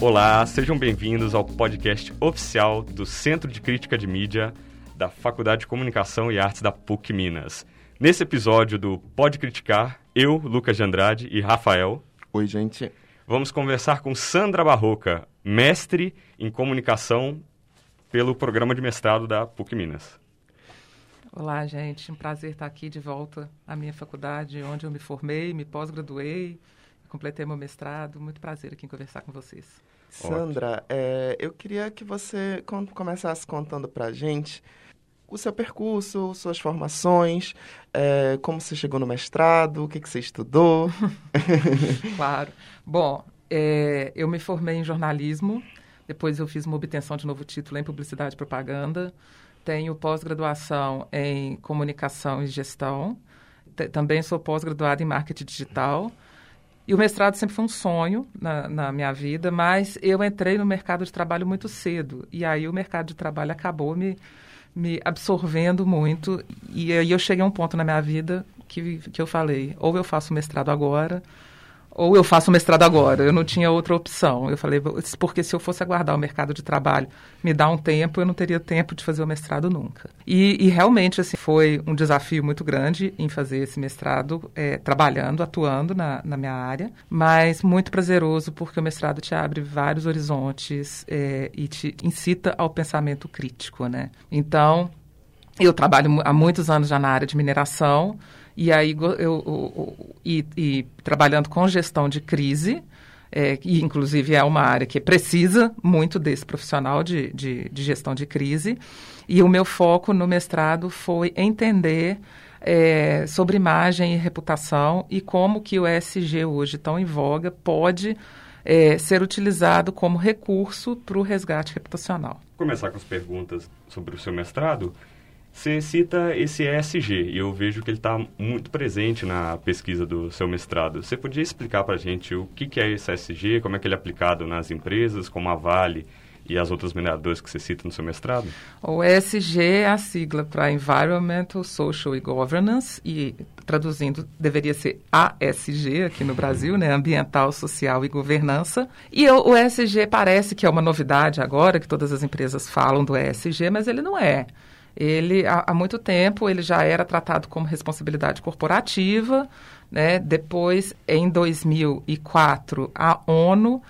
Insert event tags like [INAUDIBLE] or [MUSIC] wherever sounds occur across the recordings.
Olá, sejam bem-vindos ao podcast oficial do Centro de Crítica de Mídia da Faculdade de Comunicação e Artes da PUC Minas. Nesse episódio do Pode Criticar, eu, Lucas de Andrade e Rafael. Oi, gente. Vamos conversar com Sandra Barroca, mestre em comunicação pelo programa de mestrado da PUC Minas. Olá, gente. Um prazer estar aqui de volta à minha faculdade, onde eu me formei, me pós-graduei, completei meu mestrado. Muito prazer aqui em conversar com vocês. Sandra, é, eu queria que você começasse contando para a gente o seu percurso, suas formações, é, como você chegou no mestrado, o que, que você estudou. [LAUGHS] [LAUGHS] claro. Bom, é, eu me formei em jornalismo, depois eu fiz uma obtenção de novo título em publicidade e propaganda, tenho pós-graduação em comunicação e gestão, também sou pós-graduada em marketing digital. E o mestrado sempre foi um sonho na, na, minha vida, mas eu entrei no mercado de trabalho muito cedo. E aí o mercado de trabalho acabou me, me absorvendo muito. E aí eu cheguei a um ponto na minha vida que, que eu falei, ou eu faço mestrado agora, ou eu faço mestrado agora. Eu não tinha outra opção. Eu falei, porque se eu fosse aguardar o mercado de trabalho me dar um tempo, eu não teria tempo de fazer o mestrado nunca. E, e realmente, assim, foi um desafio muito grande em fazer esse mestrado, é, trabalhando, atuando na, na, minha área, mas muito prazeroso porque o mestrado te abre vários horizontes é, e te incita ao pensamento crítico, né? Então, eu trabalho há muitos anos já na área de mineração, e aí eu, eu, e, e, trabalhando com gestão de crise, é, e inclusive é uma área que precisa muito desse profissional de, de, de gestão de crise. E o meu foco no mestrado foi entender é, sobre imagem e reputação e como que o ESG hoje tão em voga pode é, ser utilizado como recurso para o resgate reputacional. Vou começar com as perguntas sobre o seu mestrado. Você cita esse ESG e eu vejo que ele está muito presente na pesquisa do seu mestrado. Você podia explicar para a gente o que, que é esse ESG, como é que ele é aplicado nas empresas, como a Vale e as outras mineradoras que você cita no seu mestrado? O ESG é a sigla para Environmental, Social e Governance e traduzindo deveria ser ASG aqui no Brasil, né, Ambiental, Social e Governança. E o, o ESG parece que é uma novidade agora que todas as empresas falam do ESG, mas ele não é ele há, há, muito tempo ele já era tratado como responsabilidade corporativa, né? Depois, em 2004, a ONU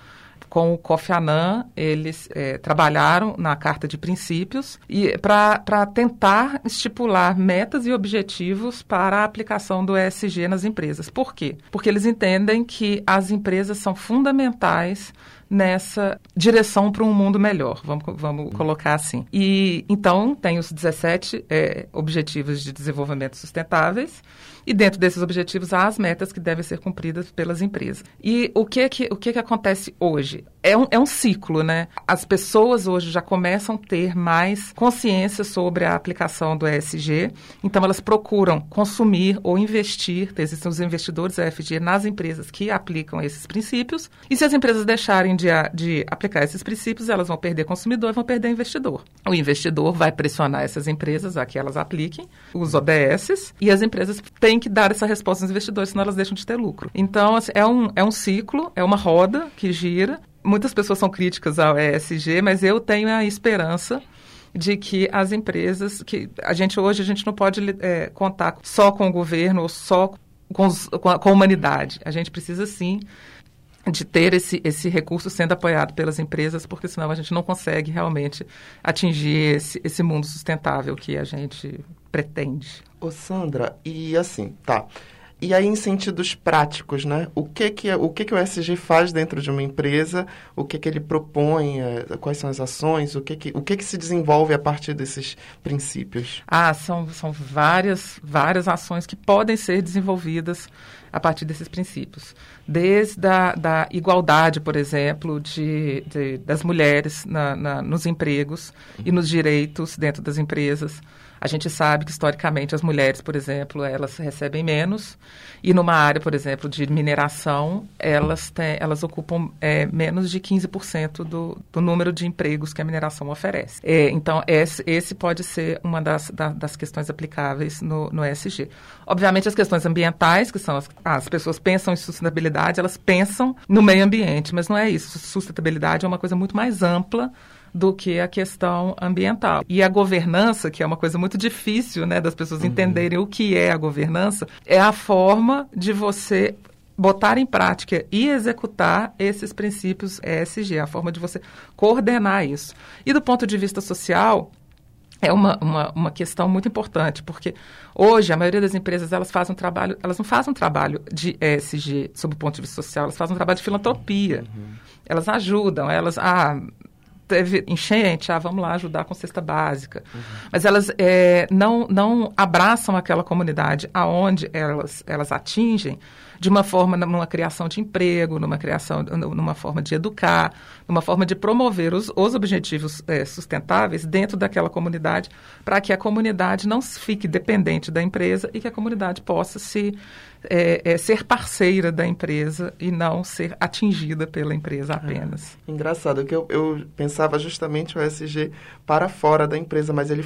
com o Kofi Annan, eles é, trabalharam na Carta de Princípios e para tentar estipular metas e objetivos para a aplicação do ESG nas empresas. Por quê? Porque eles entendem que as empresas são fundamentais nessa direção para um mundo melhor, vamos, vamos colocar assim. E então tem os 17 é, Objetivos de Desenvolvimento Sustentáveis, e dentro desses objetivos há as metas que devem ser cumpridas pelas empresas. E o que que, o que, que acontece hoje? É um, é um ciclo, né? As pessoas hoje já começam a ter mais consciência sobre a aplicação do ESG, então elas procuram consumir ou investir, existem os investidores ESG nas empresas que aplicam esses princípios, e se as empresas deixarem de, de aplicar esses princípios, elas vão perder consumidor e vão perder investidor. O investidor vai pressionar essas empresas a que elas apliquem os ODSs, e as empresas têm que dar essa resposta aos investidores, senão elas deixam de ter lucro. Então, assim, é, um, é um ciclo, é uma roda que gira. Muitas pessoas são críticas ao ESG, mas eu tenho a esperança de que as empresas, que a gente hoje a gente não pode é, contar só com o governo ou só com, os, com, a, com a humanidade. A gente precisa sim de ter esse, esse recurso sendo apoiado pelas empresas, porque senão a gente não consegue realmente atingir esse, esse mundo sustentável que a gente pretende. Ô Sandra, e assim, tá. E aí, em sentidos práticos, né? O que que, o, que que o SG faz dentro de uma empresa? O que que ele propõe? É, quais são as ações? O que que, o que que se desenvolve a partir desses princípios? Ah, são, são várias, várias ações que podem ser desenvolvidas a partir desses princípios. Desde a da igualdade, por exemplo, de, de das mulheres na, na, nos empregos e nos direitos dentro das empresas, A gente sabe que, historicamente, as mulheres, por exemplo, elas recebem menos. E numa área, por exemplo, de mineração, elas, têm, elas ocupam é, menos de 15% do, do número de empregos que a mineração oferece. É, então, esse, esse pode ser uma das, da, das questões aplicáveis no, no ESG. Obviamente, as questões ambientais, que são as, as pessoas pensam em sustentabilidade, elas pensam no meio ambiente, mas não é isso. Sustentabilidade é uma coisa muito mais ampla do que a questão ambiental. E a governança, que é uma coisa muito difícil né, das pessoas uhum. entenderem o que é a governança, é a forma de você botar em prática e executar esses princípios ESG, a forma de você coordenar isso. E do ponto de vista social, é uma, uma, uma, questão muito importante, porque hoje a maioria das empresas elas fazem um trabalho, elas não fazem um trabalho de ESG sob o ponto de vista social, elas fazem um trabalho de filantropia. Uhum. Elas ajudam, elas, ah, teve enchente, ah, vamos lá ajudar com cesta básica. Uhum. Mas elas é, não, não abraçam aquela comunidade aonde elas, elas atingem de uma forma, numa criação de emprego, numa criação, numa forma de educar, numa forma de promover os, os objetivos é, sustentáveis dentro daquela comunidade, para que a comunidade não fique dependente da empresa e que a comunidade possa se é, é, ser parceira da empresa e não ser atingida pela empresa apenas. É, engraçado que eu, eu, pensava justamente o ESG para fora da empresa, mas ele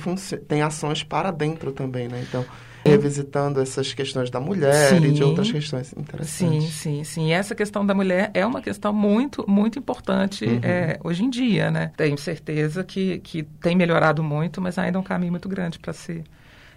tem ações para dentro também, né? Então revisitando essas questões da mulher sim, e de outras questões interessantes. Sim, sim, sim. E essa questão da mulher é uma questão muito, muito importante uhum. é, hoje em dia, né? Tenho certeza que, que tem melhorado muito, mas ainda é um caminho muito grande para se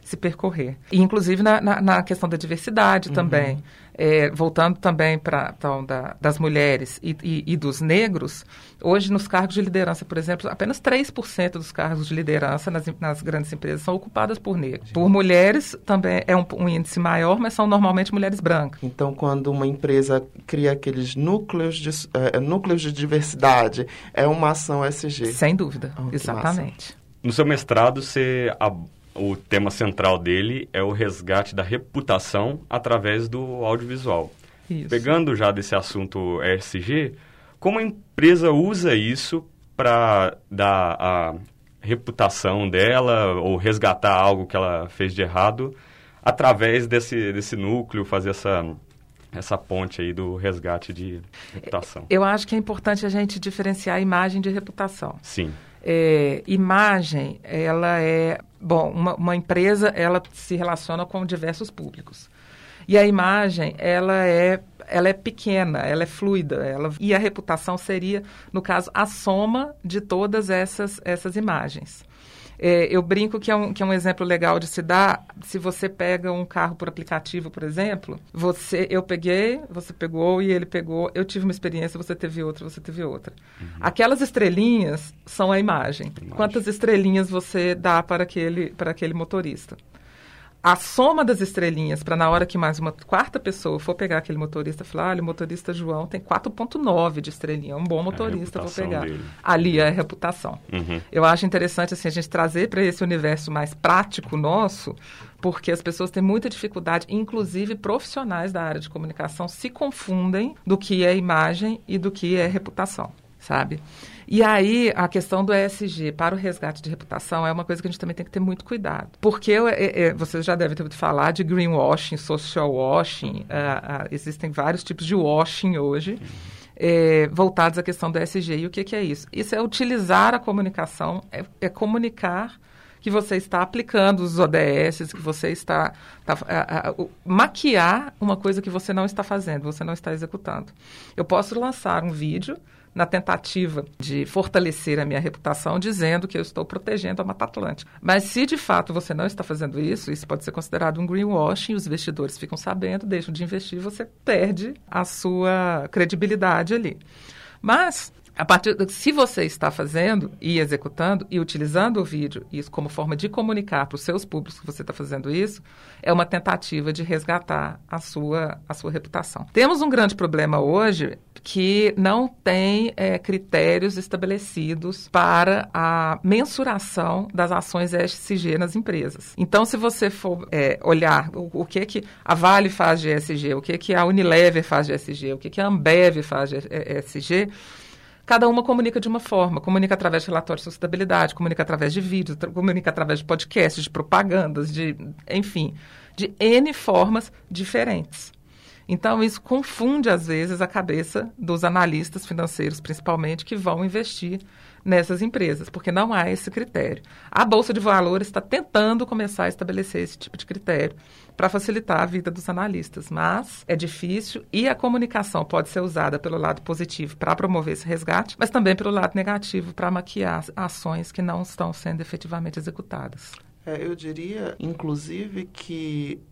se percorrer. E, inclusive, na, na, na questão da diversidade uhum. também. É, voltando também para então, da, das mulheres e, e, e, dos negros, hoje nos cargos de liderança, por exemplo, apenas 3% dos cargos de liderança nas, nas, grandes empresas são ocupadas por negros. Por mulheres também é um, um, índice maior, mas são normalmente mulheres brancas. Então, quando uma empresa cria aqueles núcleos de, é, núcleos de diversidade, é uma ação SG? Sem dúvida, oh, exatamente. No seu mestrado, você o tema central dele é o resgate da reputação através do audiovisual. Isso. Pegando já desse assunto ESG, como a empresa usa isso para dar a reputação dela ou resgatar algo que ela fez de errado através desse, desse núcleo, fazer essa, essa ponte aí do resgate de reputação? Eu acho que é importante a gente diferenciar a imagem de reputação. Sim. É, imagem, ela é Bom, uma, uma empresa, ela se relaciona com diversos públicos. E a imagem, ela é, ela é pequena, ela é fluida. Ela, e a reputação seria, no caso, a soma de todas essas, essas imagens. É, eu brinco que é, um, que é um exemplo legal de se dar. Se você pega um carro por aplicativo, por exemplo, você, eu peguei, você pegou e ele pegou. Eu tive uma experiência, você teve outra, você teve outra. Uhum. Aquelas estrelinhas são a imagem. imagem. Quantas estrelinhas você dá para aquele, para aquele motorista? A soma das estrelinhas para na hora que mais uma quarta pessoa for pegar aquele motorista falar, olha, o motorista João tem 4.9 de estrelinha, é um bom motorista, vou pegar. Dele. Ali é a reputação. Uhum. Eu acho interessante assim a gente trazer para esse universo mais prático nosso, porque as pessoas têm muita dificuldade, inclusive profissionais da área de comunicação se confundem do que é imagem e do que é reputação, sabe? E aí, a questão do ESG para o resgate de reputação é uma coisa que a gente também tem que ter muito cuidado. Porque é, é, vocês já devem ter ouvido falar de greenwashing, social washing. Uh, uh, existem vários tipos de washing hoje. É, voltados à questão do ESG. E o que, que, é isso? Isso é utilizar a comunicação, é, é comunicar que você está aplicando os ODS, que você está, está maquiar uma coisa que você não está fazendo, você não está executando. Eu posso lançar um vídeo na tentativa de fortalecer a minha reputação, dizendo que eu estou protegendo a Mata Atlântica. Mas se de fato você não está fazendo isso, isso pode ser considerado um greenwashing, os investidores ficam sabendo, deixam de investir, você perde a sua credibilidade ali. Mas a partir se você está fazendo e executando e utilizando o vídeo isso como forma de comunicar para os seus públicos que você está fazendo isso, é uma tentativa de resgatar a sua, a sua reputação. Temos um grande problema hoje que não tem é, critérios estabelecidos para a mensuração das ações ESG nas empresas. Então, se você for é, olhar o, o, que que a Vale faz de ESG, o que que a Unilever faz de ESG, o que que a Ambev faz de ESG, cada uma comunica de uma forma. Comunica através de relatórios de sustentabilidade, comunica através de vídeos, comunica através de podcasts, de propagandas, de, enfim, de N formas diferentes. Então, isso confunde, às vezes, a cabeça dos analistas financeiros, principalmente, que vão investir nessas empresas, porque não há esse critério. A Bolsa de Valores está tentando começar a estabelecer esse tipo de critério para facilitar a vida dos analistas, mas é difícil e a comunicação pode ser usada pelo lado positivo para promover esse resgate, mas também pelo lado negativo para maquiar ações que não estão sendo efetivamente executadas. É, eu diria, inclusive, que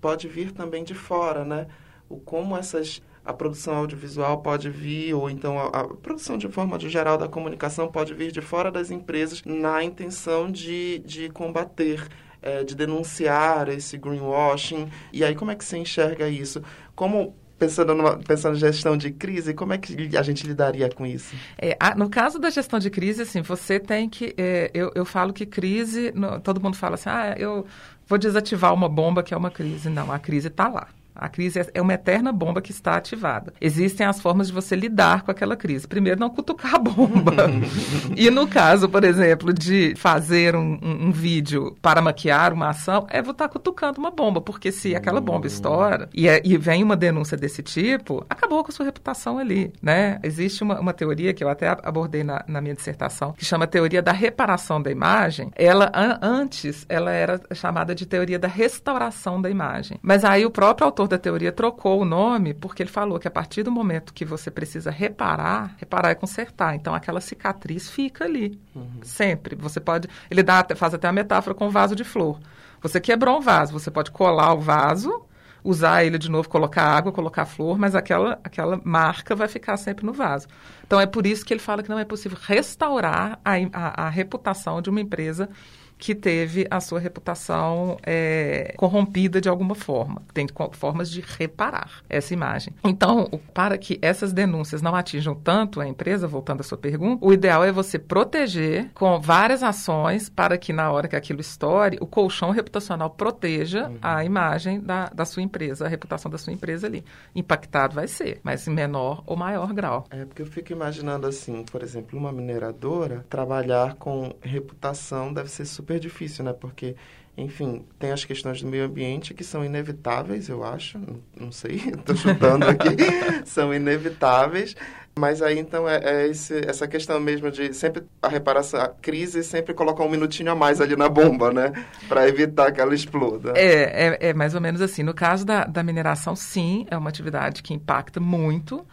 pode vir também de fora, né? O como essas a produção audiovisual pode vir, ou então a, a, produção de forma de geral da comunicação pode vir de fora das empresas na intenção de, de combater, é, de denunciar esse greenwashing. E aí, como é que você enxerga isso? Como pensando, pensando em gestão de crise, como é que a gente lidaria com isso? É, a, no caso da gestão de crise, assim, você tem que. É, eu, eu falo que crise. No, todo mundo fala assim, ah, eu vou desativar uma bomba que é uma crise. Não, a crise está lá. A crise é uma eterna bomba que está ativada. Existem as formas de você lidar com aquela crise. Primeiro, não cutucar a bomba. [LAUGHS] e no caso, por exemplo, de fazer um, um, um, vídeo para maquiar uma ação, é você estar cutucando uma bomba. Porque se aquela bomba hum. estoura e, é, e, vem uma denúncia desse tipo, acabou com a sua reputação ali, né? Existe uma, uma teoria que eu até abordei na, na, minha dissertação, que chama teoria da reparação da imagem. Ela, an, antes, ela era chamada de teoria da restauração da imagem. Mas aí o próprio autor da teoria trocou o nome porque ele falou que a partir do momento que você precisa reparar, reparar é consertar. Então aquela cicatriz fica ali, uhum. sempre. Você pode. Ele dá, faz até a metáfora com o vaso de flor. Você quebrou um vaso, você pode colar o vaso, usar ele de novo, colocar água, colocar flor, mas aquela, aquela marca vai ficar sempre no vaso. Então é por isso que ele fala que não é possível restaurar a, a, a reputação de uma empresa que teve a sua reputação é, corrompida de alguma forma. Tem formas de reparar essa imagem. Então, para que essas denúncias não atinjam tanto a empresa, voltando à sua pergunta, o ideal é você proteger com várias ações para que na hora que aquilo estoure, o colchão reputacional proteja uhum. a imagem da, da sua empresa, a reputação da sua empresa ali. Impactado vai ser, mas em menor ou maior grau. É porque eu fico imaginando assim, por exemplo, uma mineradora trabalhar com reputação deve ser super super difícil, né? Porque, enfim, tem as questões do meio ambiente que são inevitáveis, eu acho. Não, não sei, [LAUGHS] estou chutando aqui. [LAUGHS] são inevitáveis. Mas aí, então, é, é esse, essa questão mesmo de sempre a reparação, a crise sempre colocar um minutinho a mais ali na bomba, né? Para evitar que ela exploda. É, é, é mais ou menos assim. No caso da, da mineração, sim, é uma atividade que impacta muito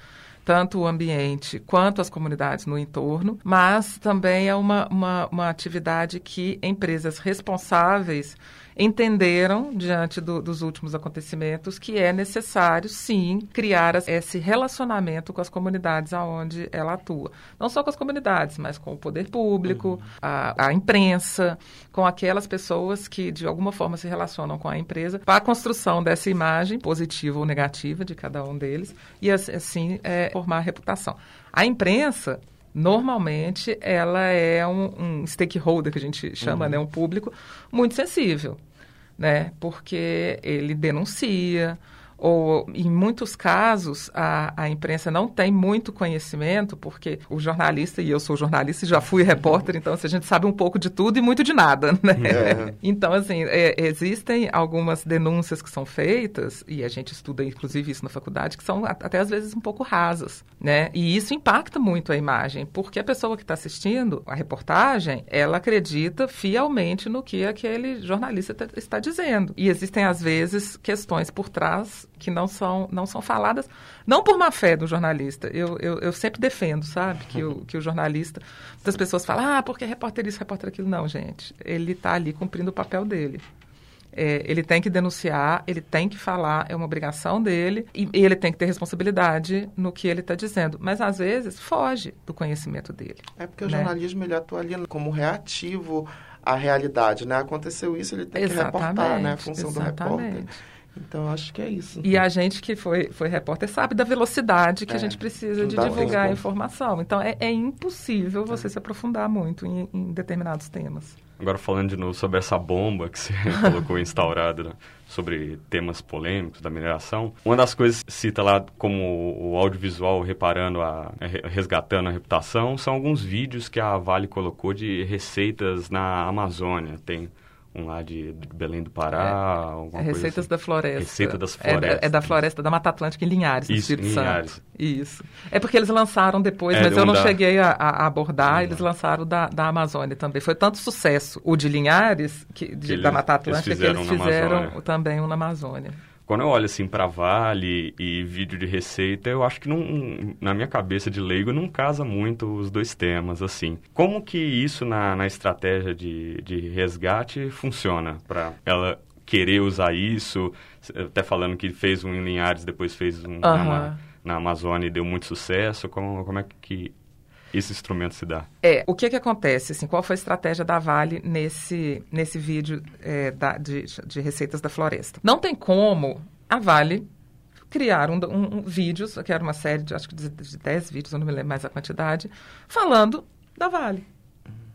tanto o ambiente quanto as comunidades no entorno, mas também é uma, uma, uma atividade que empresas responsáveis entenderam, diante do, dos últimos acontecimentos, que é necessário, sim, criar esse relacionamento com as comunidades aonde ela atua. Não só com as comunidades, mas com o poder público, uhum. a, a, imprensa, com aquelas pessoas que, de alguma forma, se relacionam com a empresa, para a construção dessa imagem, positiva ou negativa, de cada um deles, e assim é, formar a reputação. A imprensa normalmente ela é um, um, stakeholder que a gente chama, uhum. né, um público muito sensível, né, porque ele denuncia, ou em muitos casos a, a imprensa não tem muito conhecimento, porque o jornalista, e eu sou jornalista e já fui repórter, então assim, a gente sabe um pouco de tudo e muito de nada, né? É. Então, assim, é, existem algumas denúncias que são feitas, e a gente estuda inclusive isso na faculdade, que são até às vezes um pouco rasas, né? E isso impacta muito a imagem, porque a pessoa que está assistindo a reportagem, ela acredita fielmente no que aquele jornalista está dizendo. E existem, às vezes, questões por trás que não são, não são faladas, não por má fé do jornalista. Eu, eu, eu sempre defendo, sabe, que o, que o jornalista. Muitas pessoas falam, ah, porque repórter isso, repórter aquilo. Não, gente. Ele está ali cumprindo o papel dele. É, ele tem que denunciar, ele tem que falar, é uma obrigação dele, e, e ele tem que ter responsabilidade no que ele está dizendo. Mas, às vezes, foge do conhecimento dele. É porque né? o jornalismo ele atua ali como reativo à realidade, né? Aconteceu isso, ele tem exatamente, que reportar, né? A função exatamente. do repórter. Então, acho que é isso. E a gente que foi, foi repórter sabe da velocidade que é, a gente precisa de divulgar a informação. Então, é, é impossível você é. se aprofundar muito em, em determinados temas. Agora falando de novo sobre essa bomba que você [LAUGHS] colocou instaurada, né? sobre temas polêmicos da mineração. Uma das coisas que cita lá como o audiovisual reparando a resgatando a reputação são alguns vídeos que a Vale colocou de receitas na Amazônia. Tem um lá de, Belém do Pará, é, é Receitas assim. da Floresta. Receita das Florestas. É, é, da Floresta da Mata Atlântica em Linhares, no Isso, Espírito Linhares. Santo. Isso. É porque eles lançaram depois, É, mas eu não da- cheguei a, a abordar, eles lançaram da, da Amazônia também. Foi tanto sucesso o de Linhares, que, de- Que eles- da Mata eles Atlântica, que fizeram eles fizeram também um na Amazônia. Quando eu olho assim para Vale e vídeo de receita, eu acho que não, na minha cabeça de leigo não casa muito os dois temas assim. Como que isso na, na estratégia de, de resgate funciona para ela querer usar isso? Até falando que fez um em Linhares, depois fez um na, Aham. Ma- na Amazônia e deu muito sucesso. Como, como é que esse instrumento se dá? É, o que que acontece, assim, qual foi a estratégia da Vale nesse, nesse vídeo é, da- de, de receitas da floresta? Não tem como a Vale criar um, um, um vídeos, que era uma série de, acho que de, de 10 vídeos, eu não me lembro mais a quantidade, falando da Vale.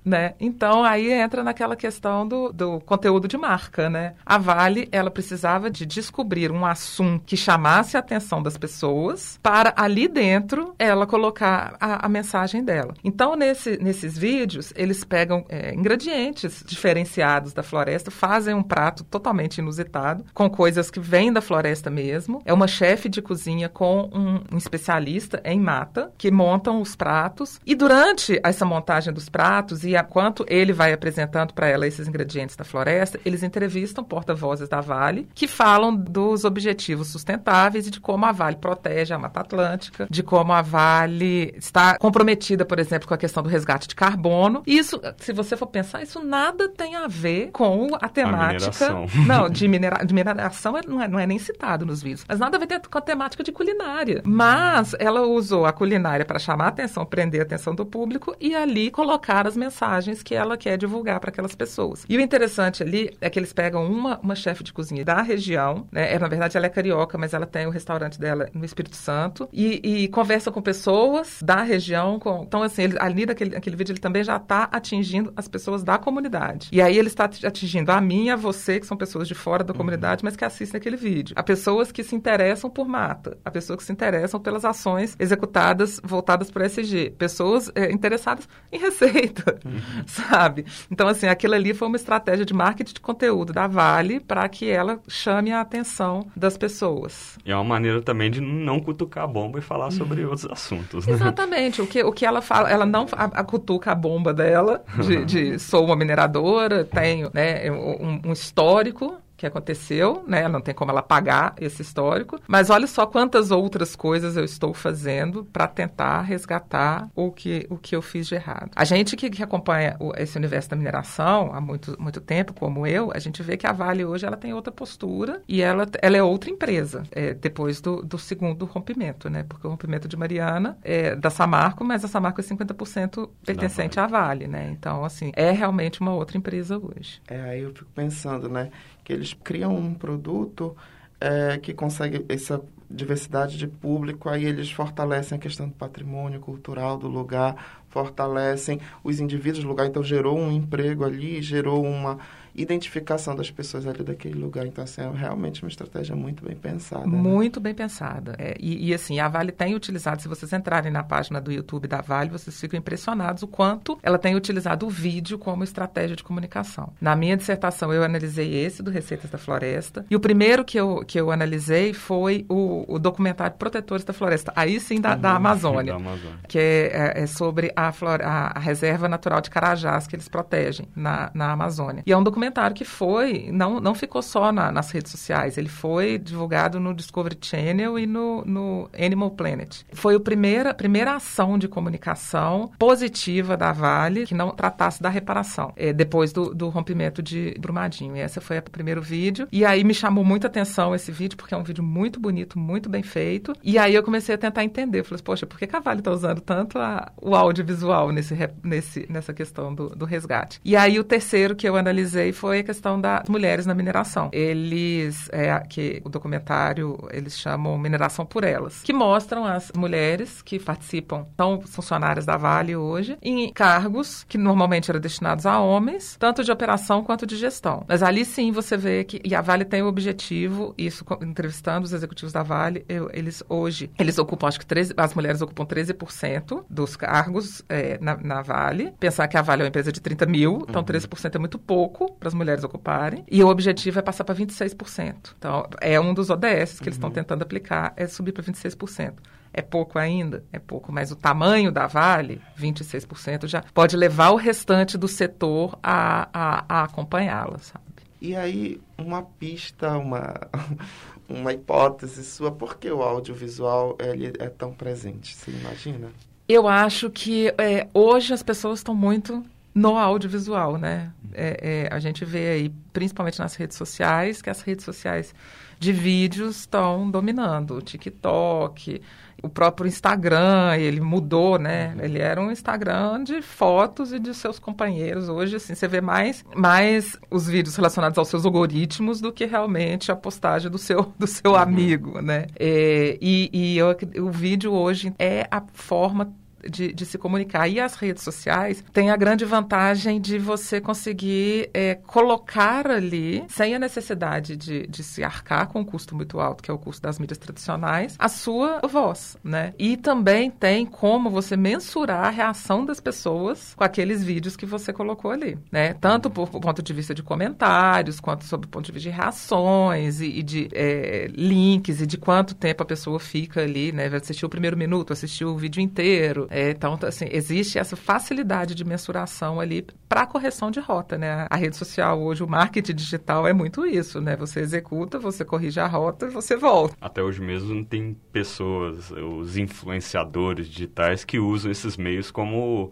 Né? Então, aí entra naquela questão do, do conteúdo de marca, né? A Vale, ela precisava de descobrir um assunto que chamasse a atenção das pessoas para ali dentro ela colocar a, a mensagem dela. Então, nesse, nesses vídeos, eles pegam é, ingredientes diferenciados da floresta, fazem um prato totalmente inusitado, com coisas que vêm da floresta mesmo. É uma chefe de cozinha com um, um especialista em mata, que montam os pratos. E durante essa montagem dos pratos, e enquanto ele vai apresentando para ela esses ingredientes da floresta, eles entrevistam porta-vozes da Vale, que falam dos objetivos sustentáveis e de como a Vale protege a Mata Atlântica, de como a Vale está comprometida, por exemplo, com a questão do resgate de carbono. Isso, se você for pensar, isso nada tem a ver com a temática. mineração. [LAUGHS] Não, de, minera, de mineração é- não, é, não é nem citado nos vídeos. Mas nada a ver com a temática de culinária. Mas ela usou a culinária para chamar a atenção, prender a atenção do público e ali colocar as mensagens que ela quer divulgar para aquelas pessoas. E o interessante ali é que eles pegam uma, uma chefe de cozinha da região, né? É, na verdade, ela é carioca, mas ela tem o restaurante dela no Espírito Santo e, e conversa com pessoas da região. Com, então, assim, ele, ali naquele, naquele vídeo ele também já está atingindo as pessoas da comunidade. E aí ele está atingindo a mim e a você, que são pessoas de fora da comunidade, mas que assistem aquele vídeo. A pessoas que se interessam por mata, a pessoas que se interessam pelas ações executadas voltadas para o SG, pessoas é, interessadas em [LAUGHS] receita, [LAUGHS] sabe? Então, assim, aquilo ali foi uma estratégia de marketing de conteúdo da Vale para que ela chame a atenção das pessoas. E é uma maneira também de não cutucar a bomba e falar sobre outros assuntos. Né? Exatamente. O que, o que ela fala, ela não a, a cutuca a bomba dela de, de [LAUGHS] sou uma mineradora, tenho né, um, um histórico que aconteceu, né? Não tem como ela pagar esse histórico. Mas olha só quantas outras coisas eu estou fazendo para tentar resgatar o que, o que eu fiz de errado. A gente que, que acompanha o- esse universo da mineração há muito, muito tempo, como eu, a gente vê que a Vale hoje ela tem outra postura e ela, ela é outra empresa é, depois do, do segundo rompimento, né? Porque o rompimento de Mariana é da Samarco, mas a Samarco é 50% pertencente à Vale, né? Então, assim, é realmente uma outra empresa hoje. É, aí eu fico pensando, né? Que eles criam um produto é, que consegue essa diversidade de público, aí eles fortalecem a questão do patrimônio cultural do lugar, fortalecem os indivíduos do lugar, então gerou um emprego ali, gerou uma identificação das pessoas ali daquele lugar. Então, assim, é realmente uma estratégia muito bem pensada. né? Muito bem pensada. É, e, e, assim, a Vale tem utilizado, se vocês entrarem na página do YouTube da Vale, vocês ficam impressionados o quanto ela tem utilizado o vídeo como estratégia de comunicação. Na minha dissertação, eu analisei esse do Receitas da Floresta. E o primeiro que eu, que eu analisei foi o, o documentário Protetores da Floresta. Aí sim, da, da Amazônia. [LAUGHS] Da Amazônia. Que é, é- é sobre a, flor- a- a reserva natural de Carajás que eles protegem na, na Amazônia. E é um documentário que foi, não, não ficou só na- nas redes sociais, ele foi divulgado no Discovery Channel e no, no Animal Planet. Foi a primeira, primeira ação de comunicação positiva da Vale que não tratasse da reparação, é, depois do, do rompimento de Brumadinho. E esse foi o primeiro vídeo. E aí me chamou muita atenção esse vídeo, porque é um vídeo muito bonito, muito bem feito. E aí eu comecei a tentar entender. Eu falei, poxa, por que a Vale está usando tanto a- o audiovisual nesse, nesse, nessa questão do, do resgate? E aí o terceiro que eu analisei aí foi a questão das mulheres na mineração. Eles, é, que o documentário, eles chamam Mineração por Elas, que mostram as mulheres que participam, são funcionárias da Vale hoje, em cargos que normalmente eram destinados a homens, tanto de operação quanto de gestão. Mas ali sim você vê que, e a Vale tem o objetivo, isso entrevistando os executivos da Vale, eu, eles hoje, eles ocupam, acho que 13, as mulheres ocupam 13% dos cargos é, na, na, Vale. Pensar que a Vale é uma empresa de 30 mil, então 13% uhum. é muito pouco para as mulheres ocuparem. E o objetivo é passar para 26%. Então, é um dos ODS que uhum. eles estão tentando aplicar, é subir para 26%. É pouco ainda? É pouco, mas o tamanho da Vale, 26%, já pode levar o restante do setor a, a, a acompanhá-la, sabe? E aí, uma pista, uma, [LAUGHS] uma hipótese sua, por que o audiovisual ele é tão presente? Você imagina? Eu acho que é, hoje as pessoas estão muito no audiovisual, né? É, é, a gente vê aí, principalmente nas redes sociais, que as redes sociais de vídeos estão dominando. O TikTok, o próprio Instagram, ele mudou, né? Uhum. Ele era um Instagram de fotos e de seus companheiros. Hoje, assim, você vê mais, mais os vídeos relacionados aos seus algoritmos do que realmente a postagem do seu, do seu uhum. amigo, né? É, e e eu, o vídeo hoje é a forma de, de, se comunicar. E as redes sociais têm a grande vantagem de você conseguir é, colocar ali, sem a necessidade de, de se arcar com um custo muito alto, que é o custo das mídias tradicionais, a sua voz, né? E também tem como você mensurar a reação das pessoas com aqueles vídeos que você colocou ali, né? Tanto por, por ponto de vista de comentários, quanto sob o ponto de vista de reações e, e de é, links e de quanto tempo a pessoa fica ali, né? Assistiu o primeiro minuto, assistiu o vídeo inteiro, é, então, assim, existe essa facilidade de mensuração ali para correção de rota, né? A rede social hoje, o marketing digital é muito isso, né? Você executa, você corrige a rota e você volta. Até hoje mesmo tem pessoas, os influenciadores digitais que usam esses meios como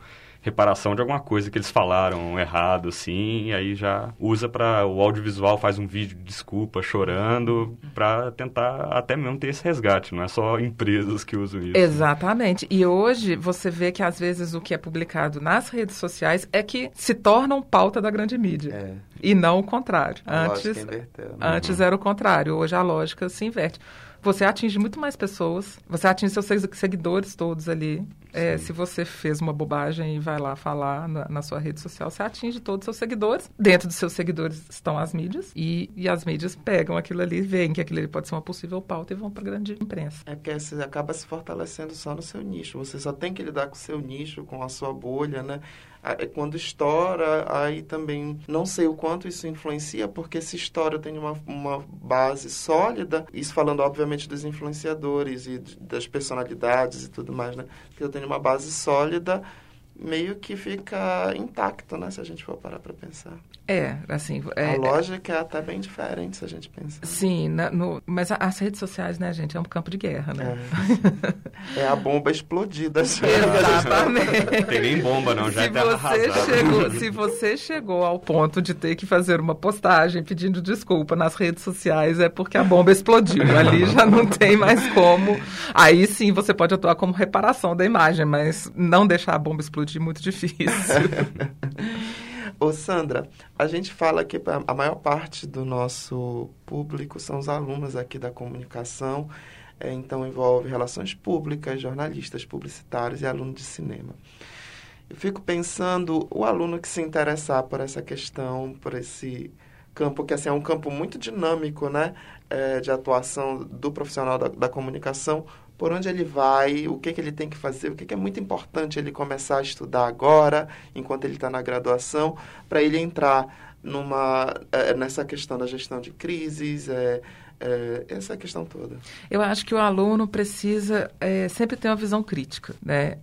reparação de alguma coisa que eles falaram errado, assim, e aí já usa para o audiovisual, faz um vídeo de desculpa, chorando, para tentar até mesmo ter esse resgate, não é só empresas que usam isso. Exatamente. E hoje você vê que às vezes o que é publicado nas redes sociais é que se tornam pauta da grande mídia. É. E não o contrário. A antes, inverteu, né? antes era o contrário, hoje a lógica se inverte você atinge muito mais pessoas, você atinge seus seguidores todos ali. É, se você fez uma bobagem e vai lá falar na, na, sua rede social, você atinge todos os seus seguidores. Dentro dos seus seguidores estão as mídias e, e as mídias pegam aquilo ali, veem que aquilo ali pode ser uma possível pauta e vão para a grande imprensa. É porque você acaba se fortalecendo só no seu nicho. Você só tem que lidar com o seu nicho, com a sua bolha, né? É quando estoura, aí também não sei o quanto isso influencia, porque se estoura tenho uma, uma base sólida, isso falando obviamente dos influenciadores e das personalidades e tudo mais, né? Que eu tenho uma base sólida, meio que fica intacto, né? Se a gente for parar para pensar. É, assim... É, a lógica é até bem diferente, se a gente pensar. Sim, na, no, mas as redes sociais, né, gente, é um campo de guerra, né? É, é a bomba explodida. [LAUGHS] Exatamente. Tem nem bomba, não, já se é você chegou, Se você chegou ao ponto de ter que fazer uma postagem pedindo desculpa nas redes sociais, é porque a bomba explodiu. Ali já não tem mais como... Aí sim, você pode atuar como reparação da imagem, mas não deixar a bomba explodir é muito difícil. [LAUGHS] Ô Sandra, a gente fala que a maior parte do nosso público são os alunos aqui da comunicação, é, então envolve relações públicas, jornalistas, publicitários e alunos de cinema. Eu fico pensando, o aluno que se interessar por essa questão, por esse campo, que assim, é um campo muito dinâmico, né, é, de atuação do profissional da, da comunicação, por onde ele vai, o que, que ele tem que fazer, o que, que é muito importante ele começar a estudar agora, enquanto ele está na graduação, para ele entrar numa, é, nessa questão da gestão de crises, é, é, essa questão toda. Eu acho que o aluno precisa sempre ter uma visão crítica, né?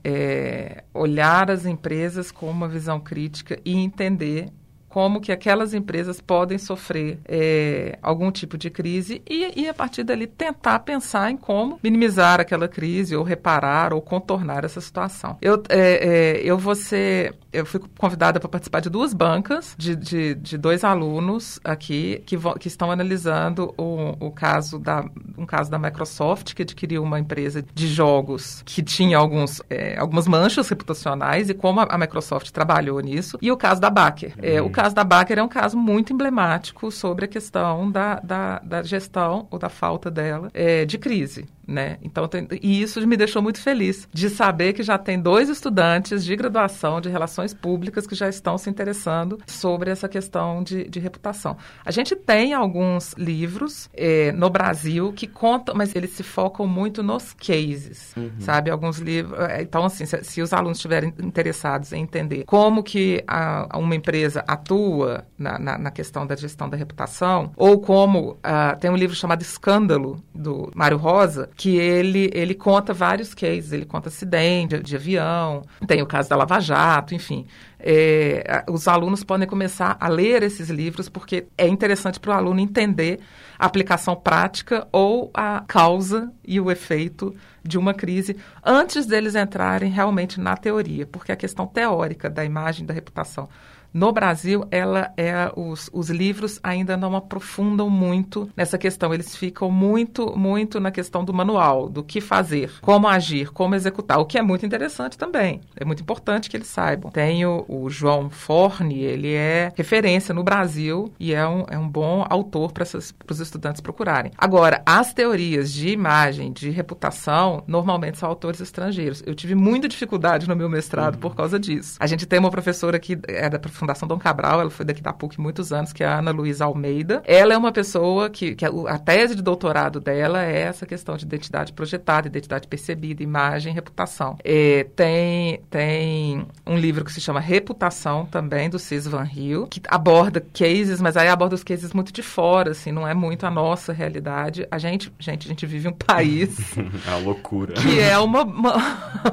Olhar as empresas com uma visão crítica e entender como que aquelas empresas podem sofrer é, algum tipo de crise e, e, a partir dali, tentar pensar em como minimizar aquela crise ou reparar ou contornar essa situação. Eu, é, é, eu vou ser eu fui convidada para participar de duas bancas de, de, de dois alunos aqui que, vão, que estão analisando o, o caso da, um caso da Microsoft, que adquiriu uma empresa de jogos que tinha alguns, é, algumas manchas reputacionais e como a, a, Microsoft trabalhou nisso, e o caso da Baker. É, o caso caso da Baker é um caso muito emblemático sobre a questão da, da, da gestão ou da falta dela é, de crise. Né? Então, tem, e isso me deixou muito feliz de saber que já tem dois estudantes de graduação de relações públicas que já estão se interessando sobre essa questão de, de reputação. A gente tem alguns livros é, no Brasil que contam, mas eles se focam muito nos cases, uhum. sabe? Alguns livros. É, então, assim, se, se, os alunos estiverem interessados em entender como que a, uma empresa atua na, na, na, questão da gestão da reputação, ou como uh, tem um livro chamado Escândalo, do Mário Rosa, que ele, ele conta vários cases, ele conta acidente de, avião, tem o caso da Lava Jato, enfim. É, os alunos podem começar a ler esses livros porque é interessante para o aluno entender a aplicação prática ou a causa e o efeito de uma crise antes deles entrarem realmente na teoria, porque a questão teórica da imagem da reputação no Brasil, ela é os, os livros ainda não aprofundam muito nessa questão. Eles ficam muito, muito na questão do manual, do que fazer, como agir, como executar, o que é muito interessante também. É muito importante que eles saibam. Tem o, o João Forne, ele é referência no Brasil e é um, é um bom autor para os estudantes procurarem. Agora, as teorias de imagem, de reputação, normalmente são autores estrangeiros. Eu tive muita dificuldade no meu mestrado uhum. por causa disso. A gente tem uma professora que é da Fundação Dom Cabral, ela foi daqui da PUC muitos anos, que é a Ana Luísa Almeida. Ela é uma pessoa que, que a, a, tese de doutorado dela é essa questão de identidade projetada, identidade percebida, imagem, reputação. É, tem, tem um livro que se chama Reputação também, do Cis Van Hill, que aborda cases, mas aí aborda os cases muito de fora, assim, não é muito a nossa realidade. A gente, gente, a gente vive um país... é [LAUGHS] a loucura. Que é uma... uma...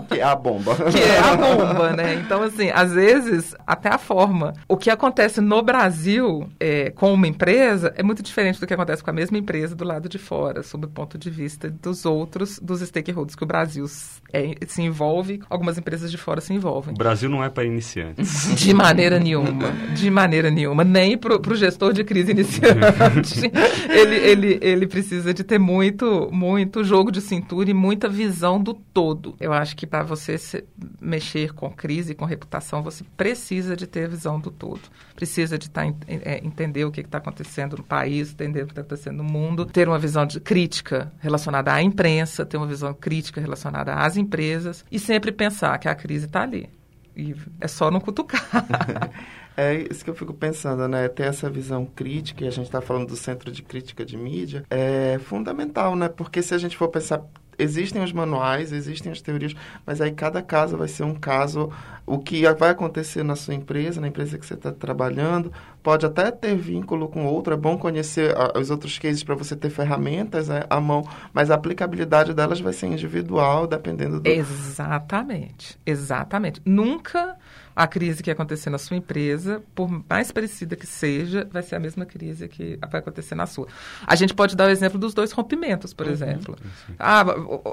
que é a bomba. que é a bomba, né? Então, assim, às vezes, até a forma o que acontece no Brasil é, com uma empresa é muito diferente do que acontece com a mesma empresa do lado de fora, sob o ponto de vista dos outros, dos stakeholders que o Brasil é, se envolve, algumas empresas de fora se envolvem. O Brasil não é para iniciantes. [LAUGHS] De maneira nenhuma. De maneira nenhuma. Nem para o gestor de crise iniciante. [LAUGHS] ele, ele, ele precisa de ter muito, muito jogo de cintura e muita visão do todo. Eu acho que para você se, mexer com crise, com reputação, você precisa de ter visão visão do todo. Precisa de tá, é, entender o que está acontecendo no país, entender o que está acontecendo no mundo, ter uma visão de crítica relacionada à imprensa, ter uma visão crítica relacionada às empresas e sempre pensar que a crise está ali. E é só não cutucar. [LAUGHS] É isso que eu fico pensando, né? Ter essa visão crítica, e a gente está falando do Centro de Crítica de Mídia, é fundamental, né? Porque se a gente for pensar existem os manuais, existem as teorias, mas aí cada caso vai ser um caso. O que vai acontecer na sua empresa, na empresa que você está trabalhando, pode até ter vínculo com outro. É bom conhecer a, os outros cases para você ter ferramentas né, à mão, mas a aplicabilidade delas vai ser individual, dependendo do. Exatamente, exatamente. Nunca a crise que acontecer na sua empresa, por mais parecida que seja, vai ser a mesma crise que vai acontecer na sua. A gente pode dar o exemplo dos dois rompimentos, por uhum. exemplo. Ah,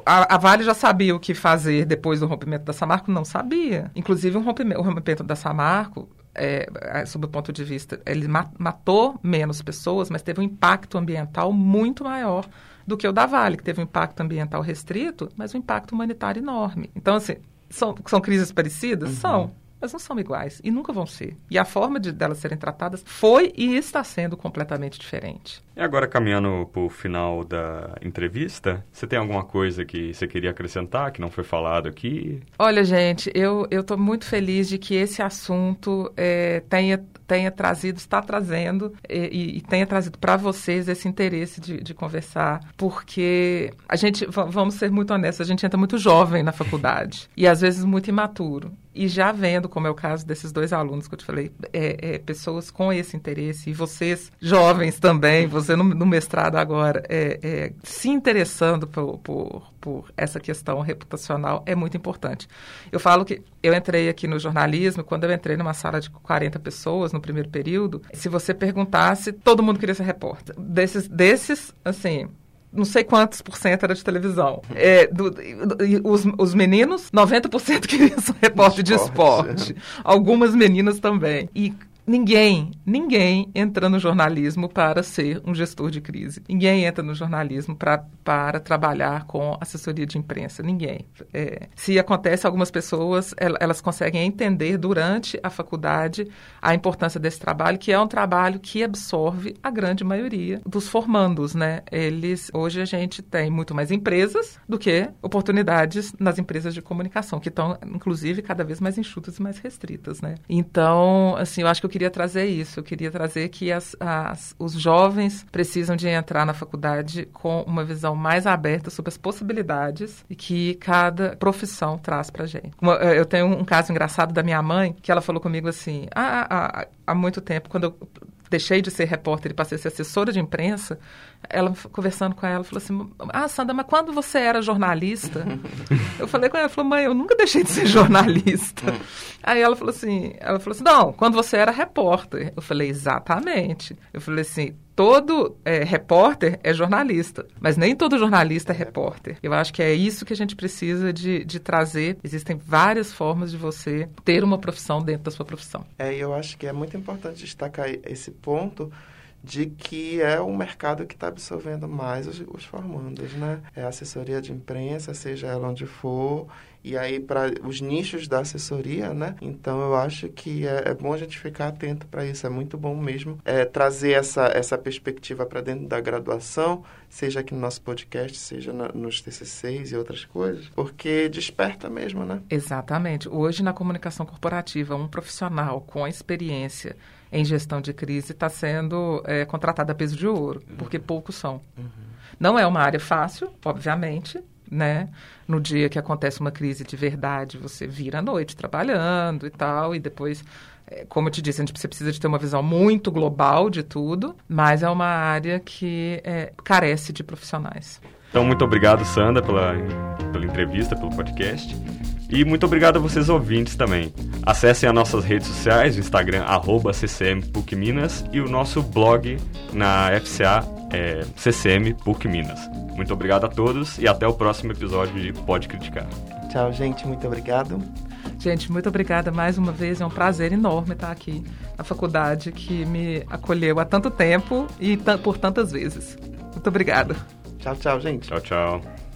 a, a, Vale já sabia o que fazer depois do rompimento da Samarco? Não sabia. Inclusive, um rompimento, o rompimento da Samarco é, é sob o ponto de vista, ele matou menos pessoas, mas teve um impacto ambiental muito maior do que o da Vale, que teve um impacto ambiental restrito, mas um impacto humanitário enorme. Então, assim, são, são crises parecidas? Uhum. São mas não são iguais e nunca vão ser. E a forma de delas serem tratadas foi e está sendo completamente diferente. E agora, caminhando para o final da entrevista, você tem alguma coisa que você queria acrescentar que não foi falado aqui? Olha, gente, eu estou muito feliz de que esse assunto é, tenha, tenha trazido, está trazendo e, e tenha trazido para vocês esse interesse de, de, conversar, porque a gente, vamos ser muito honestos, a gente entra muito jovem na faculdade [LAUGHS] e às vezes muito imaturo. E já vendo, como é o caso desses dois alunos que eu te falei, é, é, pessoas com esse interesse, e vocês, jovens também, você no, no mestrado agora, é, é se interessando por, por, por, essa questão reputacional é muito importante. Eu falo que eu entrei aqui no jornalismo, quando eu entrei numa sala de 40 pessoas no primeiro período, se você perguntasse, todo mundo queria ser repórter. Desses, desses assim, não sei quantos por cento era de televisão. É, do, do, os, os meninos, 90% [LAUGHS] queriam ser repórter de esporte. Algumas meninas também. E ninguém, ninguém entra no jornalismo para ser um gestor de crise. Ninguém entra no jornalismo pra, para trabalhar com assessoria de imprensa. Ninguém. É, se acontece, algumas pessoas elas conseguem entender durante a faculdade a importância desse trabalho, que é um trabalho que absorve a grande maioria dos formandos, né? Eles hoje a gente tem muito mais empresas do que oportunidades nas empresas de comunicação, que estão inclusive cada vez mais enxutas e mais restritas, né? Então, assim, eu acho que eu queria trazer isso. Eu queria trazer que as, as, os jovens precisam de entrar na faculdade com uma visão mais aberta sobre as possibilidades que cada profissão traz para gente. Eu tenho um caso engraçado da minha mãe, que ela falou comigo assim, há, há, há muito tempo, quando eu deixei de ser repórter e passei a ser assessora de imprensa, ela conversando com ela, falou assim: Ah, Sandra, mas quando você era jornalista? [LAUGHS] eu falei com ela, falou, mãe, eu nunca deixei de ser jornalista. Aí ela falou assim, ela falou assim, não, quando você era repórter. Eu falei, exatamente. Eu falei assim, todo é, repórter é jornalista, mas nem todo jornalista é repórter. Eu acho que é isso que a gente precisa de, de trazer. Existem várias formas de você ter uma profissão dentro da sua profissão. É, eu acho que é muito importante destacar esse ponto de que é o mercado que está absorvendo mais os, os, formandos, né? É assessoria de imprensa, seja ela onde for, e aí para os nichos da assessoria, né? Então eu acho que é, é bom a gente ficar atento para isso, é muito bom mesmo é, trazer essa, essa perspectiva para dentro da graduação, seja aqui no nosso podcast, seja na, nos TCCs e outras coisas, porque desperta mesmo, né? Exatamente. Hoje na comunicação corporativa, um profissional com experiência em gestão de crise está sendo é, contratada a peso de ouro, uhum. porque poucos são. Uhum. Não é uma área fácil, obviamente, né? No dia que acontece uma crise de verdade, você vira à noite trabalhando e tal, e depois, é, como eu te disse, a gente precisa de ter uma visão muito global de tudo, mas é uma área que é, carece de profissionais. Então, muito obrigado, Sandra, pela, pela entrevista, pelo podcast. E muito obrigado a vocês ouvintes também. Acessem as nossas redes sociais, o Instagram, arroba ccmpucminas e o nosso blog na FCA, é, CCM PUC Minas. Muito obrigado a todos e até o próximo episódio de Pode Criticar. Tchau, gente. Muito obrigado. Gente, muito obrigada mais uma vez. É um prazer enorme estar aqui na faculdade que me acolheu há tanto tempo e por tantas vezes. Muito obrigada. Tchau, tchau, gente. Tchau, tchau.